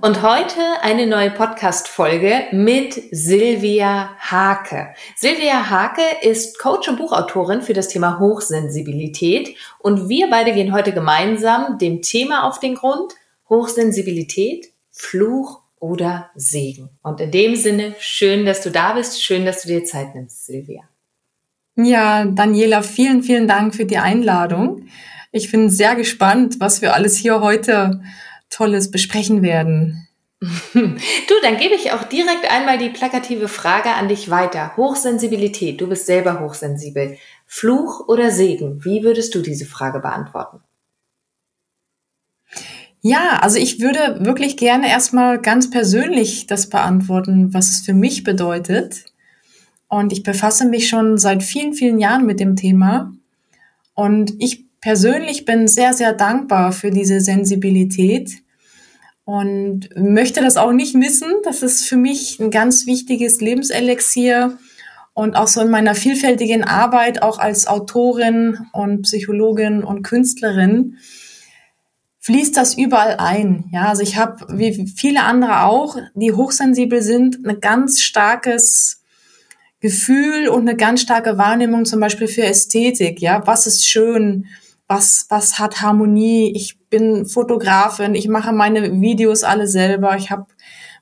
Und heute eine neue Podcast-Folge mit Silvia Hake. Silvia Hake ist Coach und Buchautorin für das Thema Hochsensibilität und wir beide gehen heute gemeinsam dem Thema auf den Grund Hochsensibilität, Fluch oder Segen. Und in dem Sinne, schön, dass du da bist, schön, dass du dir Zeit nimmst, Silvia. Ja, Daniela, vielen, vielen Dank für die Einladung. Ich bin sehr gespannt, was wir alles hier heute Tolles besprechen werden. Du, dann gebe ich auch direkt einmal die plakative Frage an dich weiter. Hochsensibilität, du bist selber hochsensibel. Fluch oder Segen? Wie würdest du diese Frage beantworten? Ja, also ich würde wirklich gerne erstmal ganz persönlich das beantworten, was es für mich bedeutet. Und ich befasse mich schon seit vielen, vielen Jahren mit dem Thema. Und ich persönlich bin sehr, sehr dankbar für diese Sensibilität und möchte das auch nicht missen. Das ist für mich ein ganz wichtiges Lebenselixier und auch so in meiner vielfältigen Arbeit, auch als Autorin und Psychologin und Künstlerin, fließt das überall ein. Ja, also ich habe, wie viele andere auch, die hochsensibel sind, ein ganz starkes Gefühl und eine ganz starke Wahrnehmung zum Beispiel für Ästhetik. Ja, was ist schön? Was, was hat Harmonie. Ich bin Fotografin, ich mache meine Videos alle selber. Ich habe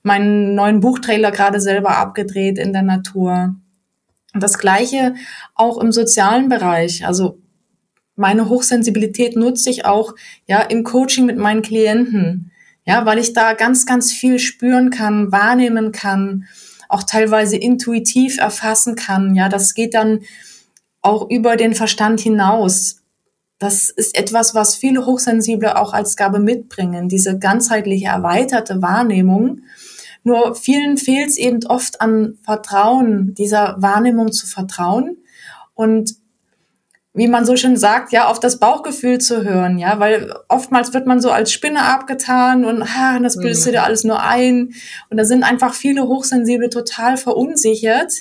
meinen neuen Buchtrailer gerade selber abgedreht in der Natur. Und das gleiche auch im sozialen Bereich. Also meine Hochsensibilität nutze ich auch ja im Coaching mit meinen Klienten. Ja, weil ich da ganz, ganz viel spüren kann, wahrnehmen kann, auch teilweise intuitiv erfassen kann. Ja, das geht dann auch über den Verstand hinaus das ist etwas, was viele Hochsensible auch als Gabe mitbringen, diese ganzheitliche erweiterte Wahrnehmung. Nur vielen fehlt es eben oft an Vertrauen, dieser Wahrnehmung zu vertrauen und wie man so schön sagt, ja, auf das Bauchgefühl zu hören, ja, weil oftmals wird man so als Spinne abgetan und ha, das bildest du dir alles nur ein. Und da sind einfach viele Hochsensible total verunsichert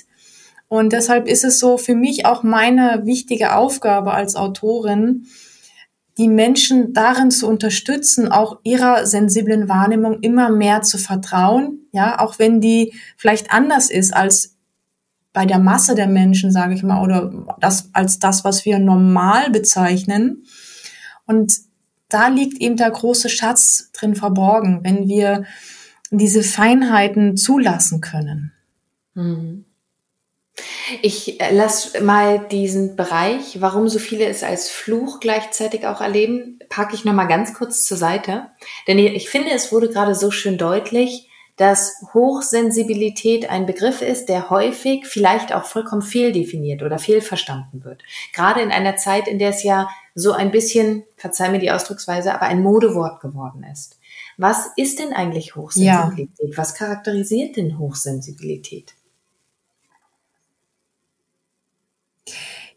und deshalb ist es so für mich auch meine wichtige Aufgabe als Autorin, die Menschen darin zu unterstützen, auch ihrer sensiblen Wahrnehmung immer mehr zu vertrauen, ja, auch wenn die vielleicht anders ist als bei der Masse der Menschen, sage ich mal, oder das als das, was wir normal bezeichnen. Und da liegt eben der große Schatz drin verborgen, wenn wir diese Feinheiten zulassen können. Mhm. Ich äh, lasse mal diesen Bereich, warum so viele es als Fluch gleichzeitig auch erleben, packe ich nochmal ganz kurz zur Seite. Denn ich finde, es wurde gerade so schön deutlich, dass Hochsensibilität ein Begriff ist, der häufig vielleicht auch vollkommen fehldefiniert oder fehlverstanden wird. Gerade in einer Zeit, in der es ja so ein bisschen, verzeih mir die Ausdrucksweise, aber ein Modewort geworden ist. Was ist denn eigentlich Hochsensibilität? Ja. Was charakterisiert denn Hochsensibilität?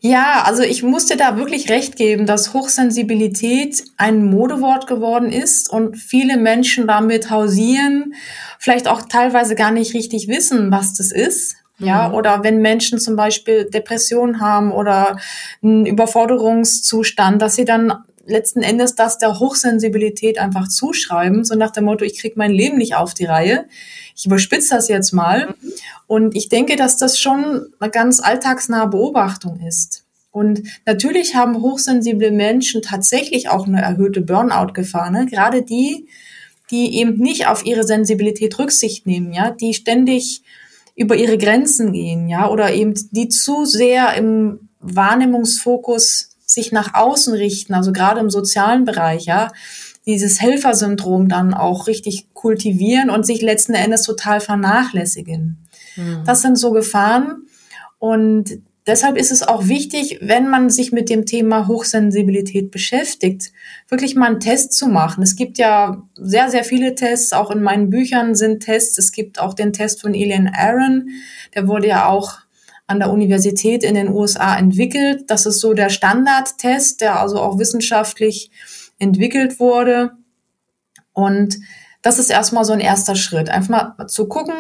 Ja, also ich musste da wirklich recht geben, dass Hochsensibilität ein Modewort geworden ist und viele Menschen damit hausieren, vielleicht auch teilweise gar nicht richtig wissen, was das ist. Ja, mhm. oder wenn Menschen zum Beispiel Depressionen haben oder einen Überforderungszustand, dass sie dann letzten Endes das der Hochsensibilität einfach zuschreiben, so nach dem Motto, ich kriege mein Leben nicht auf die Reihe. Ich überspitze das jetzt mal. Und ich denke, dass das schon eine ganz alltagsnahe Beobachtung ist. Und natürlich haben hochsensible Menschen tatsächlich auch eine erhöhte Burnout-Gefahr. Ne? Gerade die, die eben nicht auf ihre Sensibilität Rücksicht nehmen, ja, die ständig über ihre Grenzen gehen, ja, oder eben die zu sehr im Wahrnehmungsfokus sich nach außen richten, also gerade im sozialen Bereich, ja, dieses Helfersyndrom dann auch richtig kultivieren und sich letzten Endes total vernachlässigen. Mhm. Das sind so Gefahren. Und deshalb ist es auch wichtig, wenn man sich mit dem Thema Hochsensibilität beschäftigt, wirklich mal einen Test zu machen. Es gibt ja sehr, sehr viele Tests. Auch in meinen Büchern sind Tests. Es gibt auch den Test von Elian Aaron. Der wurde ja auch an der Universität in den USA entwickelt. Das ist so der Standardtest, der also auch wissenschaftlich entwickelt wurde. Und das ist erstmal so ein erster Schritt. Einfach mal zu gucken,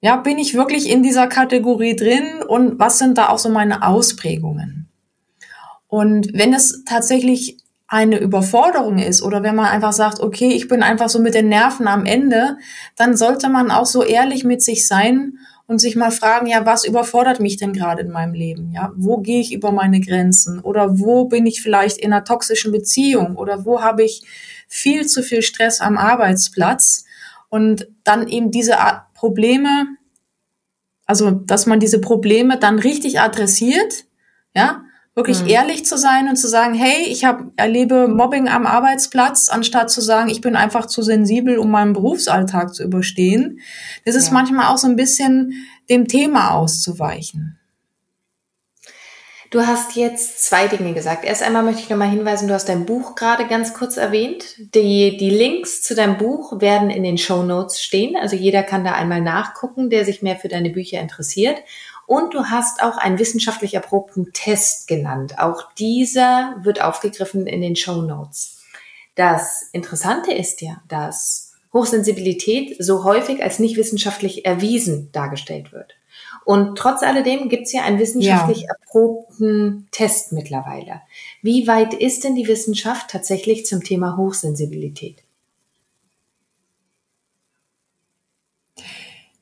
ja, bin ich wirklich in dieser Kategorie drin und was sind da auch so meine Ausprägungen? Und wenn es tatsächlich eine Überforderung ist oder wenn man einfach sagt, okay, ich bin einfach so mit den Nerven am Ende, dann sollte man auch so ehrlich mit sich sein und sich mal fragen, ja, was überfordert mich denn gerade in meinem Leben? Ja, wo gehe ich über meine Grenzen? Oder wo bin ich vielleicht in einer toxischen Beziehung? Oder wo habe ich viel zu viel Stress am Arbeitsplatz? Und dann eben diese Probleme, also, dass man diese Probleme dann richtig adressiert, ja, wirklich mhm. ehrlich zu sein und zu sagen, hey, ich hab, erlebe Mobbing am Arbeitsplatz, anstatt zu sagen, ich bin einfach zu sensibel, um meinen Berufsalltag zu überstehen. Das ist ja. manchmal auch so ein bisschen dem Thema auszuweichen. Du hast jetzt zwei Dinge gesagt. Erst einmal möchte ich nochmal hinweisen, du hast dein Buch gerade ganz kurz erwähnt. Die, die Links zu deinem Buch werden in den Show Notes stehen. Also jeder kann da einmal nachgucken, der sich mehr für deine Bücher interessiert. Und du hast auch einen wissenschaftlich erprobten Test genannt. Auch dieser wird aufgegriffen in den Show Notes. Das Interessante ist ja, dass Hochsensibilität so häufig als nicht wissenschaftlich erwiesen dargestellt wird. Und trotz alledem gibt es ja einen wissenschaftlich ja. erprobten Test mittlerweile. Wie weit ist denn die Wissenschaft tatsächlich zum Thema Hochsensibilität?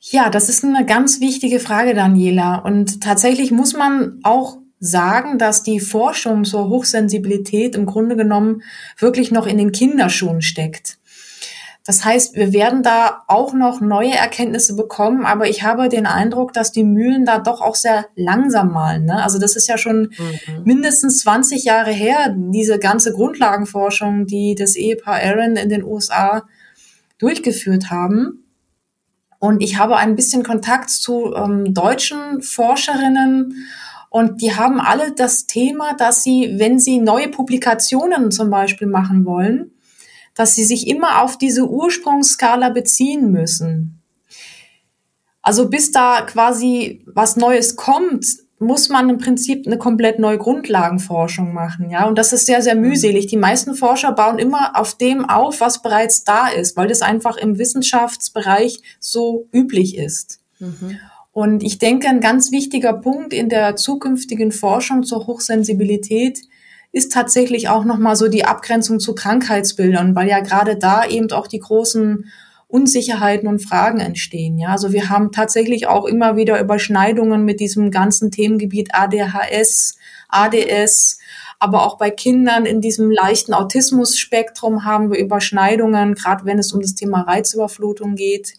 Ja, das ist eine ganz wichtige Frage, Daniela. Und tatsächlich muss man auch sagen, dass die Forschung zur Hochsensibilität im Grunde genommen wirklich noch in den Kinderschuhen steckt. Das heißt, wir werden da auch noch neue Erkenntnisse bekommen, aber ich habe den Eindruck, dass die Mühlen da doch auch sehr langsam malen. Ne? Also das ist ja schon mhm. mindestens 20 Jahre her, diese ganze Grundlagenforschung, die das Ehepaar Aaron in den USA durchgeführt haben. Und ich habe ein bisschen Kontakt zu ähm, deutschen Forscherinnen und die haben alle das Thema, dass sie, wenn sie neue Publikationen zum Beispiel machen wollen, dass sie sich immer auf diese Ursprungsskala beziehen müssen. Also bis da quasi was Neues kommt, muss man im Prinzip eine komplett neue Grundlagenforschung machen, ja. Und das ist sehr, sehr mühselig. Die meisten Forscher bauen immer auf dem auf, was bereits da ist, weil das einfach im Wissenschaftsbereich so üblich ist. Mhm. Und ich denke, ein ganz wichtiger Punkt in der zukünftigen Forschung zur Hochsensibilität ist tatsächlich auch nochmal so die Abgrenzung zu Krankheitsbildern, weil ja gerade da eben auch die großen Unsicherheiten und Fragen entstehen. Ja, also wir haben tatsächlich auch immer wieder Überschneidungen mit diesem ganzen Themengebiet ADHS, ADS, aber auch bei Kindern in diesem leichten Autismus-Spektrum haben wir Überschneidungen, gerade wenn es um das Thema Reizüberflutung geht.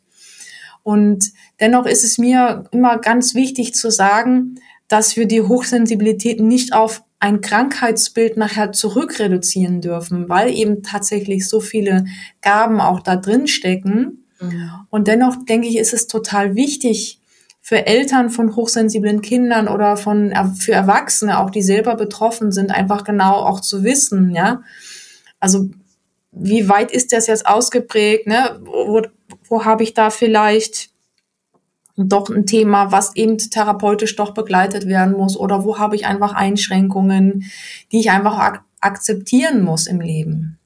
Und dennoch ist es mir immer ganz wichtig zu sagen, dass wir die Hochsensibilität nicht auf ein Krankheitsbild nachher zurückreduzieren dürfen, weil eben tatsächlich so viele Gaben auch da drin stecken. Mhm. Und dennoch denke ich, ist es total wichtig für Eltern von hochsensiblen Kindern oder von für Erwachsene, auch die selber betroffen sind, einfach genau auch zu wissen, ja. Also wie weit ist das jetzt ausgeprägt, ne? Wo, wo habe ich da vielleicht doch ein Thema, was eben therapeutisch doch begleitet werden muss oder wo habe ich einfach Einschränkungen, die ich einfach ak akzeptieren muss im Leben.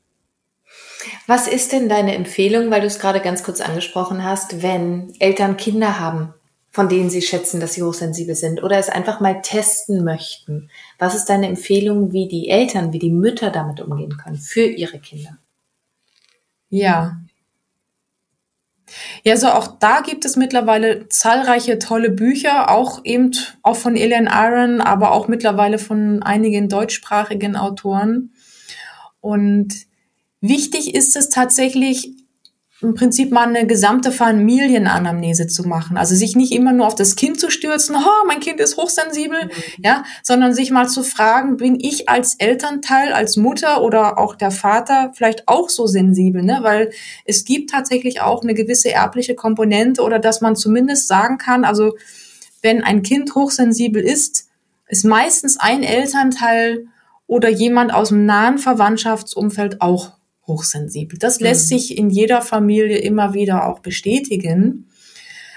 Was ist denn deine Empfehlung, weil du es gerade ganz kurz angesprochen hast, wenn Eltern Kinder haben, von denen sie schätzen, dass sie hochsensibel sind oder es einfach mal testen möchten? Was ist deine Empfehlung, wie die Eltern, wie die Mütter damit umgehen können für ihre Kinder? Ja, ja, so auch da gibt es mittlerweile zahlreiche tolle Bücher, auch eben auch von Elian Aaron, aber auch mittlerweile von einigen deutschsprachigen Autoren. Und wichtig ist es tatsächlich, im Prinzip mal eine gesamte Familienanamnese zu machen. Also sich nicht immer nur auf das Kind zu stürzen, oh, mein Kind ist hochsensibel, mhm. ja, sondern sich mal zu fragen, bin ich als Elternteil, als Mutter oder auch der Vater vielleicht auch so sensibel, ne? Weil es gibt tatsächlich auch eine gewisse erbliche Komponente oder dass man zumindest sagen kann, also wenn ein Kind hochsensibel ist, ist meistens ein Elternteil oder jemand aus dem nahen Verwandtschaftsumfeld auch hochsensibel. Das lässt mhm. sich in jeder Familie immer wieder auch bestätigen,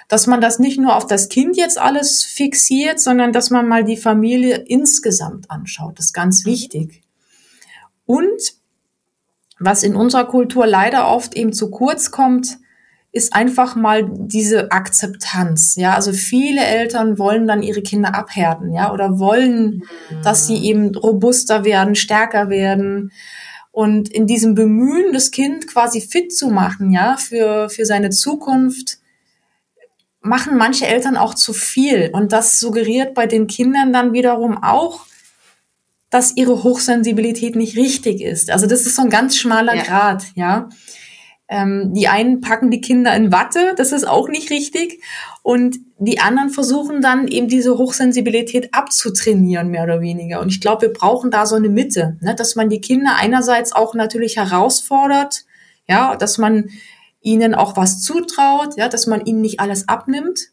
dass man das nicht nur auf das Kind jetzt alles fixiert, sondern dass man mal die Familie insgesamt anschaut. Das ist ganz mhm. wichtig. Und was in unserer Kultur leider oft eben zu kurz kommt, ist einfach mal diese Akzeptanz. Ja, also viele Eltern wollen dann ihre Kinder abhärten, ja, oder wollen, dass sie mhm. eben robuster werden, stärker werden. Und in diesem Bemühen, das Kind quasi fit zu machen, ja, für, für seine Zukunft, machen manche Eltern auch zu viel. Und das suggeriert bei den Kindern dann wiederum auch, dass ihre Hochsensibilität nicht richtig ist. Also das ist so ein ganz schmaler ja. Grad, ja. Ähm, die einen packen die Kinder in Watte, das ist auch nicht richtig. Und die anderen versuchen dann eben diese Hochsensibilität abzutrainieren, mehr oder weniger. Und ich glaube, wir brauchen da so eine Mitte, ne? dass man die Kinder einerseits auch natürlich herausfordert, ja, dass man ihnen auch was zutraut, ja, dass man ihnen nicht alles abnimmt,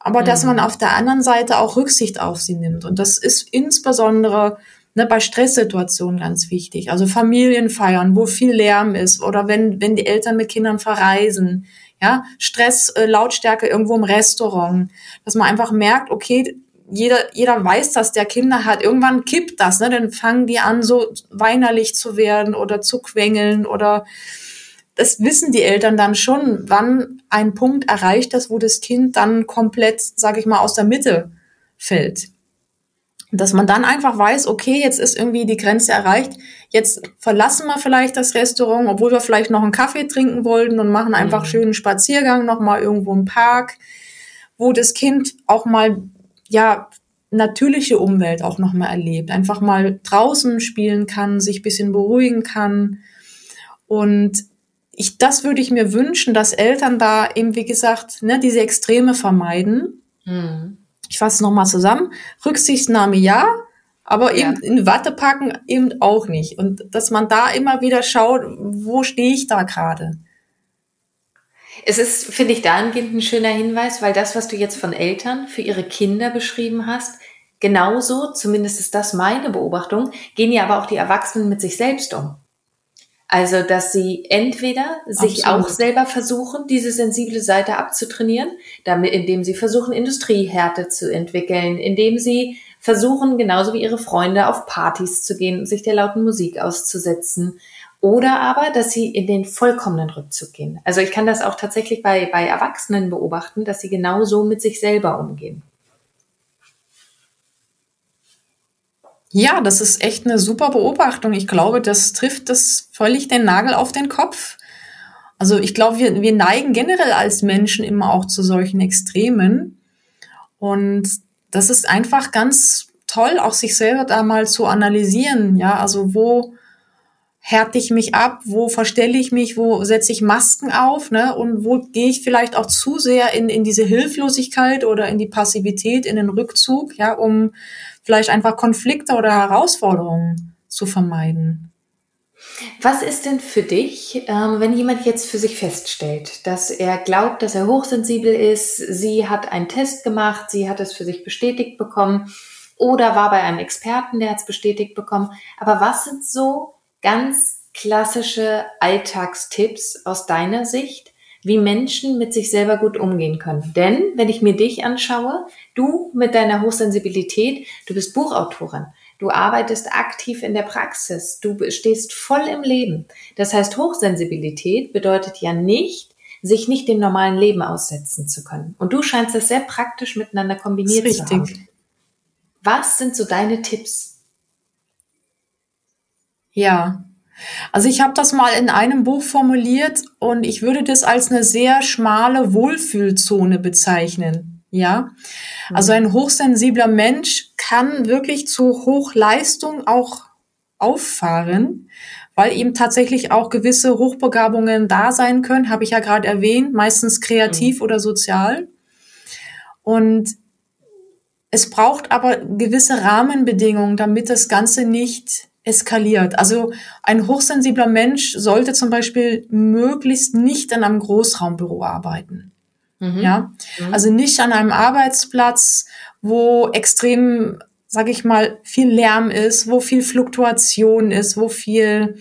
aber mhm. dass man auf der anderen Seite auch Rücksicht auf sie nimmt. Und das ist insbesondere ne, bei Stresssituationen ganz wichtig. Also Familienfeiern, wo viel Lärm ist oder wenn, wenn die Eltern mit Kindern verreisen, ja, Stress, äh, Lautstärke irgendwo im Restaurant, dass man einfach merkt, okay, jeder, jeder weiß, dass der Kinder hat. Irgendwann kippt das, ne? Dann fangen die an, so weinerlich zu werden oder zu quengeln oder das wissen die Eltern dann schon, wann ein Punkt erreicht ist, wo das Kind dann komplett, sage ich mal, aus der Mitte fällt dass man dann einfach weiß, okay, jetzt ist irgendwie die Grenze erreicht, jetzt verlassen wir vielleicht das Restaurant, obwohl wir vielleicht noch einen Kaffee trinken wollten und machen einfach mhm. schönen Spaziergang nochmal irgendwo im Park, wo das Kind auch mal, ja, natürliche Umwelt auch nochmal erlebt, einfach mal draußen spielen kann, sich bisschen beruhigen kann. Und ich, das würde ich mir wünschen, dass Eltern da eben, wie gesagt, ne, diese Extreme vermeiden. Mhm ich fasse nochmal zusammen, Rücksichtnahme ja, aber eben ja. in Watte packen eben auch nicht. Und dass man da immer wieder schaut, wo stehe ich da gerade? Es ist, finde ich, dahingehend ein schöner Hinweis, weil das, was du jetzt von Eltern für ihre Kinder beschrieben hast, genauso, zumindest ist das meine Beobachtung, gehen ja aber auch die Erwachsenen mit sich selbst um. Also, dass sie entweder sich Absolut. auch selber versuchen, diese sensible Seite abzutrainieren, damit, indem sie versuchen, Industriehärte zu entwickeln, indem sie versuchen, genauso wie ihre Freunde auf Partys zu gehen und sich der lauten Musik auszusetzen. Oder aber, dass sie in den vollkommenen Rückzug gehen. Also ich kann das auch tatsächlich bei, bei Erwachsenen beobachten, dass sie genauso mit sich selber umgehen. Ja, das ist echt eine super Beobachtung. Ich glaube, das trifft das völlig den Nagel auf den Kopf. Also ich glaube, wir, wir neigen generell als Menschen immer auch zu solchen Extremen. Und das ist einfach ganz toll, auch sich selber da mal zu analysieren. Ja, also wo härte ich mich ab, wo verstelle ich mich, wo setze ich Masken auf, ne? Und wo gehe ich vielleicht auch zu sehr in, in diese Hilflosigkeit oder in die Passivität, in den Rückzug, ja, um vielleicht einfach Konflikte oder Herausforderungen zu vermeiden. Was ist denn für dich, ähm, wenn jemand jetzt für sich feststellt, dass er glaubt, dass er hochsensibel ist, sie hat einen Test gemacht, sie hat es für sich bestätigt bekommen oder war bei einem Experten, der hat es bestätigt bekommen. Aber was sind so ganz klassische Alltagstipps aus deiner Sicht, wie Menschen mit sich selber gut umgehen können. Denn wenn ich mir dich anschaue, du mit deiner Hochsensibilität, du bist Buchautorin, du arbeitest aktiv in der Praxis, du stehst voll im Leben. Das heißt, Hochsensibilität bedeutet ja nicht, sich nicht dem normalen Leben aussetzen zu können. Und du scheinst das sehr praktisch miteinander kombiniert zu haben. Was sind so deine Tipps? Ja, also ich habe das mal in einem Buch formuliert und ich würde das als eine sehr schmale Wohlfühlzone bezeichnen. Ja, also ein hochsensibler Mensch kann wirklich zu Hochleistung auch auffahren, weil ihm tatsächlich auch gewisse Hochbegabungen da sein können, habe ich ja gerade erwähnt, meistens kreativ mhm. oder sozial. Und es braucht aber gewisse Rahmenbedingungen, damit das Ganze nicht eskaliert. Also ein hochsensibler Mensch sollte zum Beispiel möglichst nicht in einem Großraumbüro arbeiten. Mhm. Ja, mhm. also nicht an einem Arbeitsplatz, wo extrem, sage ich mal, viel Lärm ist, wo viel Fluktuation ist, wo viel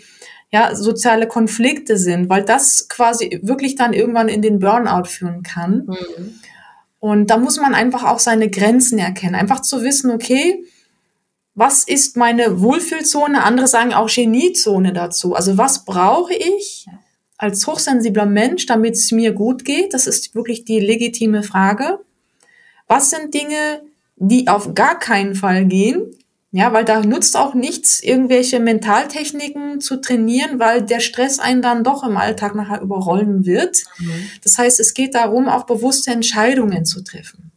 ja, soziale Konflikte sind, weil das quasi wirklich dann irgendwann in den Burnout führen kann. Mhm. Und da muss man einfach auch seine Grenzen erkennen. Einfach zu wissen, okay, was ist meine Wohlfühlzone? Andere sagen auch Geniezone dazu. Also was brauche ich als hochsensibler Mensch, damit es mir gut geht? Das ist wirklich die legitime Frage. Was sind Dinge, die auf gar keinen Fall gehen? Ja, weil da nutzt auch nichts, irgendwelche Mentaltechniken zu trainieren, weil der Stress einen dann doch im Alltag nachher überrollen wird. Mhm. Das heißt, es geht darum, auch bewusste Entscheidungen zu treffen.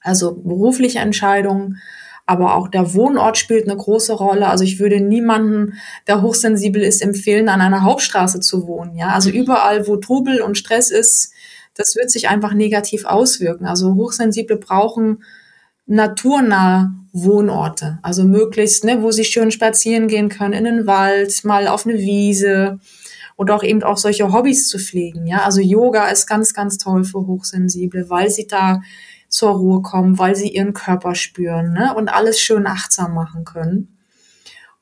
Also berufliche Entscheidungen, aber auch der Wohnort spielt eine große Rolle. Also ich würde niemanden, der hochsensibel ist, empfehlen, an einer Hauptstraße zu wohnen. Ja, also mhm. überall, wo Trubel und Stress ist, das wird sich einfach negativ auswirken. Also Hochsensible brauchen naturnahe Wohnorte, also möglichst, ne, wo sie schön spazieren gehen können, in den Wald, mal auf eine Wiese oder auch eben auch solche Hobbys zu pflegen. Ja, also Yoga ist ganz, ganz toll für Hochsensible, weil sie da zur Ruhe kommen, weil sie ihren Körper spüren ne? und alles schön achtsam machen können.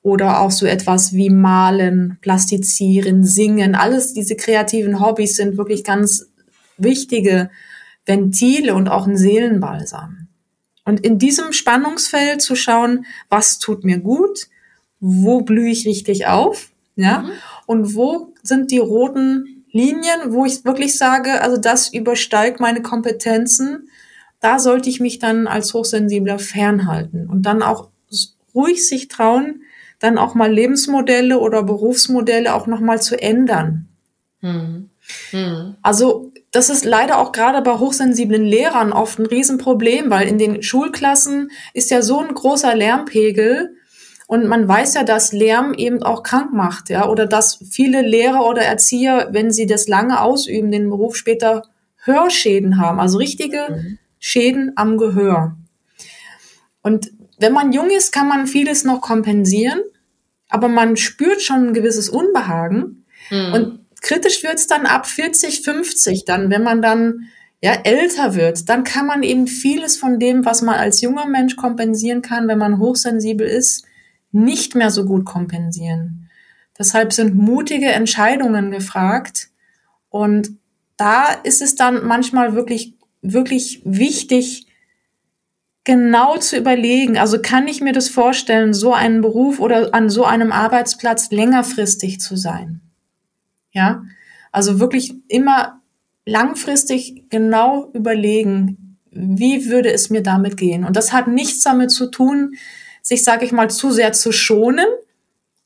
Oder auch so etwas wie malen, plastizieren, singen. Alles diese kreativen Hobbys sind wirklich ganz wichtige Ventile und auch ein Seelenbalsam. Und in diesem Spannungsfeld zu schauen, was tut mir gut, wo blühe ich richtig auf, ja, mhm. und wo sind die roten Linien, wo ich wirklich sage, also das übersteigt meine Kompetenzen, da sollte ich mich dann als Hochsensibler fernhalten und dann auch ruhig sich trauen, dann auch mal Lebensmodelle oder Berufsmodelle auch nochmal zu ändern. Hm. Hm. Also das ist leider auch gerade bei hochsensiblen Lehrern oft ein Riesenproblem, weil in den Schulklassen ist ja so ein großer Lärmpegel und man weiß ja, dass Lärm eben auch krank macht, ja, oder dass viele Lehrer oder Erzieher, wenn sie das lange ausüben, den Beruf später Hörschäden haben, also richtige mhm. Schäden am Gehör. Und wenn man jung ist, kann man vieles noch kompensieren, aber man spürt schon ein gewisses Unbehagen. Mhm. Und kritisch wird's dann ab 40, 50, dann, wenn man dann ja, älter wird, dann kann man eben vieles von dem, was man als junger Mensch kompensieren kann, wenn man hochsensibel ist, nicht mehr so gut kompensieren. Deshalb sind mutige Entscheidungen gefragt. Und da ist es dann manchmal wirklich wirklich wichtig, genau zu überlegen, also kann ich mir das vorstellen, so einen Beruf oder an so einem Arbeitsplatz längerfristig zu sein? Ja, also wirklich immer langfristig genau überlegen, wie würde es mir damit gehen? Und das hat nichts damit zu tun, sich, sage ich mal, zu sehr zu schonen.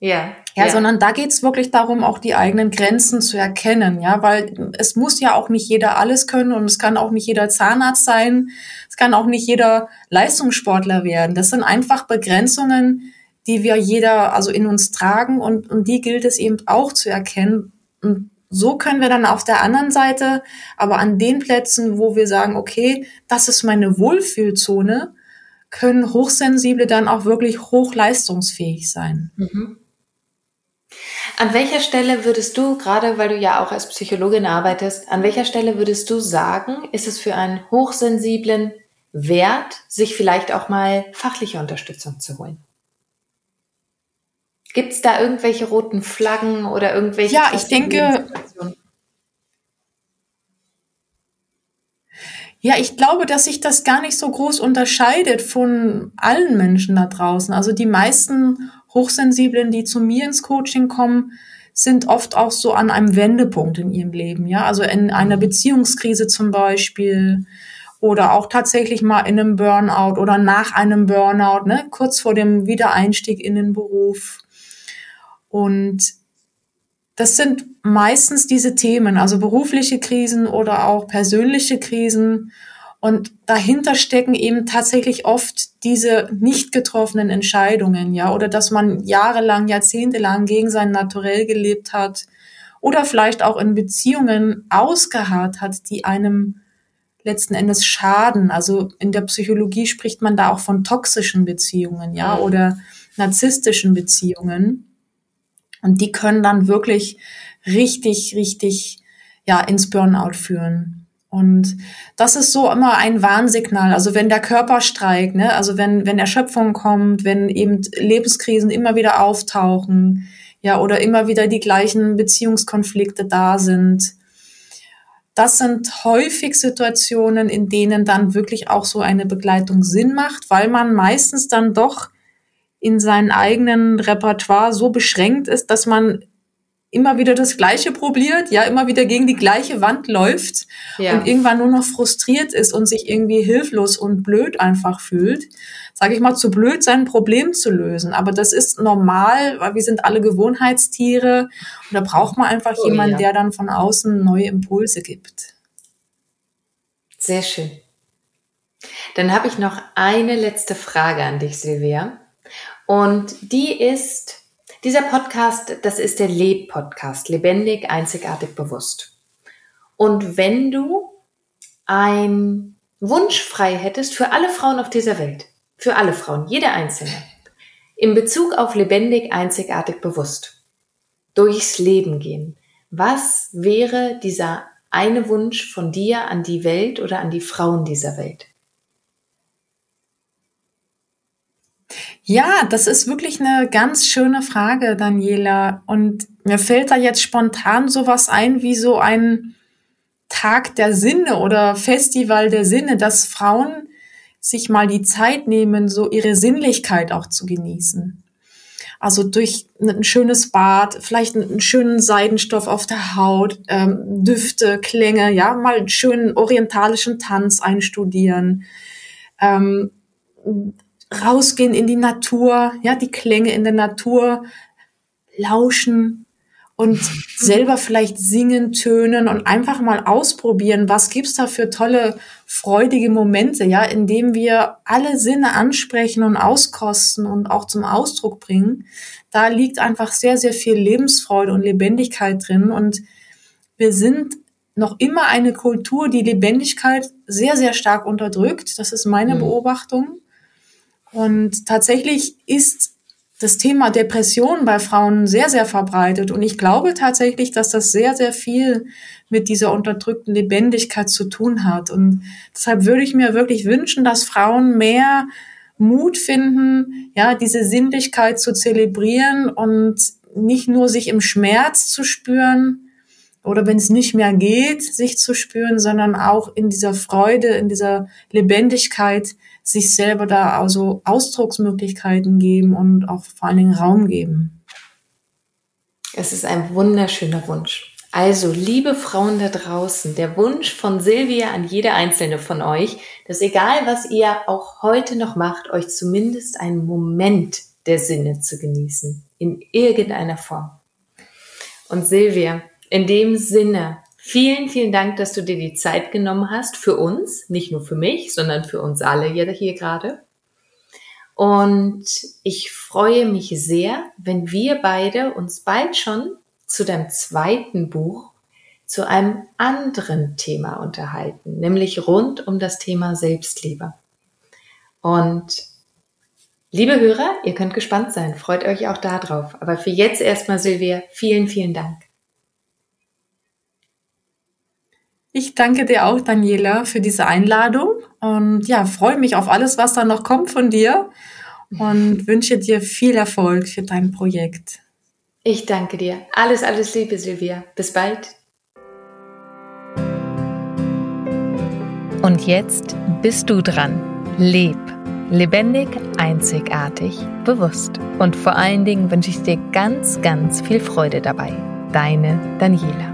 Ja. Ja, ja. sondern da geht's wirklich darum, auch die eigenen Grenzen zu erkennen, ja, weil es muss ja auch nicht jeder alles können und es kann auch nicht jeder Zahnarzt sein, es kann auch nicht jeder Leistungssportler werden. Das sind einfach Begrenzungen, die wir jeder also in uns tragen und, und die gilt es eben auch zu erkennen. Und so können wir dann auf der anderen Seite, aber an den Plätzen, wo wir sagen, okay, das ist meine Wohlfühlzone, können Hochsensible dann auch wirklich hochleistungsfähig sein. Mhm. An welcher Stelle würdest du, gerade weil du ja auch als Psychologin arbeitest, an welcher Stelle würdest du sagen, ist es für einen Hochsensiblen wert, sich vielleicht auch mal fachliche Unterstützung zu holen? Gibt es da irgendwelche roten Flaggen oder irgendwelche? Ja, ich denke, Ja, ich glaube, dass sich das gar nicht so groß unterscheidet von allen Menschen da draußen. Also die meisten Hochsensiblen, die zu mir ins Coaching kommen, sind oft auch so an einem Wendepunkt in ihrem Leben, ja. Also in einer Beziehungskrise zum Beispiel oder auch tatsächlich mal in einem Burnout oder nach einem Burnout, ne, kurz vor dem Wiedereinstieg in den Beruf. Und das sind meistens diese Themen, also berufliche Krisen oder auch persönliche Krisen. Und dahinter stecken eben tatsächlich oft diese nicht getroffenen Entscheidungen, ja, oder dass man jahrelang, jahrzehntelang gegen sein Naturell gelebt hat oder vielleicht auch in Beziehungen ausgeharrt hat, die einem letzten Endes schaden. Also in der Psychologie spricht man da auch von toxischen Beziehungen, ja, oder narzisstischen Beziehungen. Und die können dann wirklich richtig, richtig, ja, ins Burnout führen. Und das ist so immer ein Warnsignal. Also wenn der Körper streikt, ne, also wenn, wenn Erschöpfung kommt, wenn eben Lebenskrisen immer wieder auftauchen, ja, oder immer wieder die gleichen Beziehungskonflikte da sind. Das sind häufig Situationen, in denen dann wirklich auch so eine Begleitung Sinn macht, weil man meistens dann doch in seinem eigenen Repertoire so beschränkt ist, dass man immer wieder das Gleiche probiert, ja, immer wieder gegen die gleiche Wand läuft ja. und irgendwann nur noch frustriert ist und sich irgendwie hilflos und blöd einfach fühlt, sage ich mal, zu blöd, sein Problem zu lösen. Aber das ist normal, weil wir sind alle Gewohnheitstiere und da braucht man einfach oh, jemanden, ja. der dann von außen neue Impulse gibt. Sehr schön. Dann habe ich noch eine letzte Frage an dich, Silvia. Und die ist, dieser Podcast, das ist der Leb-Podcast, lebendig, einzigartig, bewusst. Und wenn du ein Wunsch frei hättest für alle Frauen auf dieser Welt, für alle Frauen, jede einzelne, in Bezug auf lebendig, einzigartig, bewusst, durchs Leben gehen, was wäre dieser eine Wunsch von dir an die Welt oder an die Frauen dieser Welt? Ja, das ist wirklich eine ganz schöne Frage, Daniela. Und mir fällt da jetzt spontan sowas ein wie so ein Tag der Sinne oder Festival der Sinne, dass Frauen sich mal die Zeit nehmen, so ihre Sinnlichkeit auch zu genießen. Also durch ein schönes Bad, vielleicht einen schönen Seidenstoff auf der Haut, ähm, Düfte, Klänge, ja, mal einen schönen orientalischen Tanz einstudieren. Ähm, rausgehen in die Natur, ja, die Klänge in der Natur lauschen und selber vielleicht singen, tönen und einfach mal ausprobieren, was gibt's da für tolle, freudige Momente, ja, indem wir alle Sinne ansprechen und auskosten und auch zum Ausdruck bringen. Da liegt einfach sehr, sehr viel Lebensfreude und Lebendigkeit drin und wir sind noch immer eine Kultur, die Lebendigkeit sehr, sehr stark unterdrückt. Das ist meine mhm. Beobachtung. Und tatsächlich ist das Thema Depression bei Frauen sehr, sehr verbreitet. Und ich glaube tatsächlich, dass das sehr, sehr viel mit dieser unterdrückten Lebendigkeit zu tun hat. Und deshalb würde ich mir wirklich wünschen, dass Frauen mehr Mut finden, ja, diese Sinnlichkeit zu zelebrieren und nicht nur sich im Schmerz zu spüren oder wenn es nicht mehr geht, sich zu spüren, sondern auch in dieser Freude, in dieser Lebendigkeit, sich selber da also Ausdrucksmöglichkeiten geben und auch vor allen Dingen Raum geben. Es ist ein wunderschöner Wunsch. Also, liebe Frauen da draußen, der Wunsch von Silvia an jede einzelne von euch, dass egal was ihr auch heute noch macht, euch zumindest einen Moment der Sinne zu genießen, in irgendeiner Form. Und Silvia, in dem Sinne, Vielen, vielen Dank, dass du dir die Zeit genommen hast für uns, nicht nur für mich, sondern für uns alle hier, hier gerade. Und ich freue mich sehr, wenn wir beide uns bald schon zu deinem zweiten Buch zu einem anderen Thema unterhalten, nämlich rund um das Thema Selbstliebe. Und liebe Hörer, ihr könnt gespannt sein, freut euch auch darauf. Aber für jetzt erstmal, Silvia, vielen, vielen Dank. Ich danke dir auch, Daniela, für diese Einladung und ja, freue mich auf alles, was da noch kommt von dir und wünsche dir viel Erfolg für dein Projekt. Ich danke dir. Alles, alles Liebe, Silvia. Bis bald. Und jetzt bist du dran. Leb. Lebendig, einzigartig, bewusst. Und vor allen Dingen wünsche ich dir ganz, ganz viel Freude dabei. Deine Daniela.